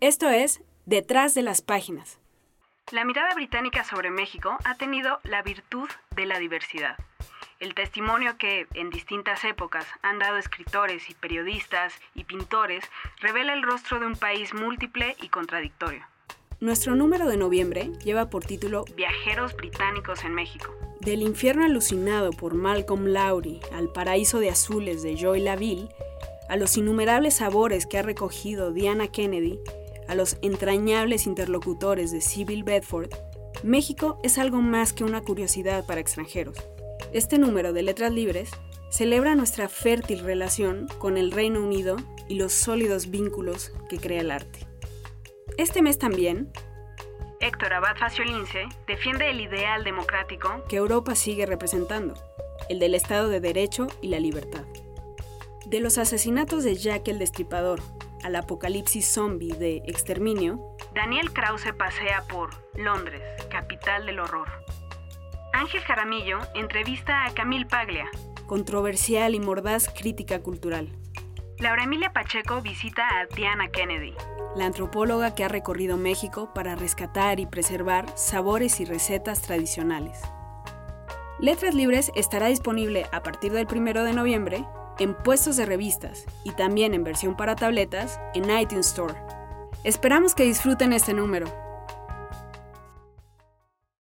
Esto es Detrás de las Páginas. La mirada británica sobre México ha tenido la virtud de la diversidad. El testimonio que, en distintas épocas, han dado escritores y periodistas y pintores revela el rostro de un país múltiple y contradictorio. Nuestro número de noviembre lleva por título Viajeros británicos en México. Del infierno alucinado por Malcolm Lowry al paraíso de azules de Joy Laville, a los innumerables sabores que ha recogido Diana Kennedy, a los entrañables interlocutores de Sybil Bedford, México es algo más que una curiosidad para extranjeros. Este número de letras libres celebra nuestra fértil relación con el Reino Unido y los sólidos vínculos que crea el arte. Este mes también, Héctor Abad Faciolince defiende el ideal democrático que Europa sigue representando, el del Estado de Derecho y la libertad. De los asesinatos de Jack el Destripador al apocalipsis zombie de Exterminio, Daniel Krause pasea por Londres, capital del horror. Ángel Jaramillo entrevista a Camille Paglia. Controversial y mordaz crítica cultural. Laura Emilia Pacheco visita a Diana Kennedy. La antropóloga que ha recorrido México para rescatar y preservar sabores y recetas tradicionales. Letras Libres estará disponible a partir del 1 de noviembre en puestos de revistas y también en versión para tabletas en iTunes Store. Esperamos que disfruten este número.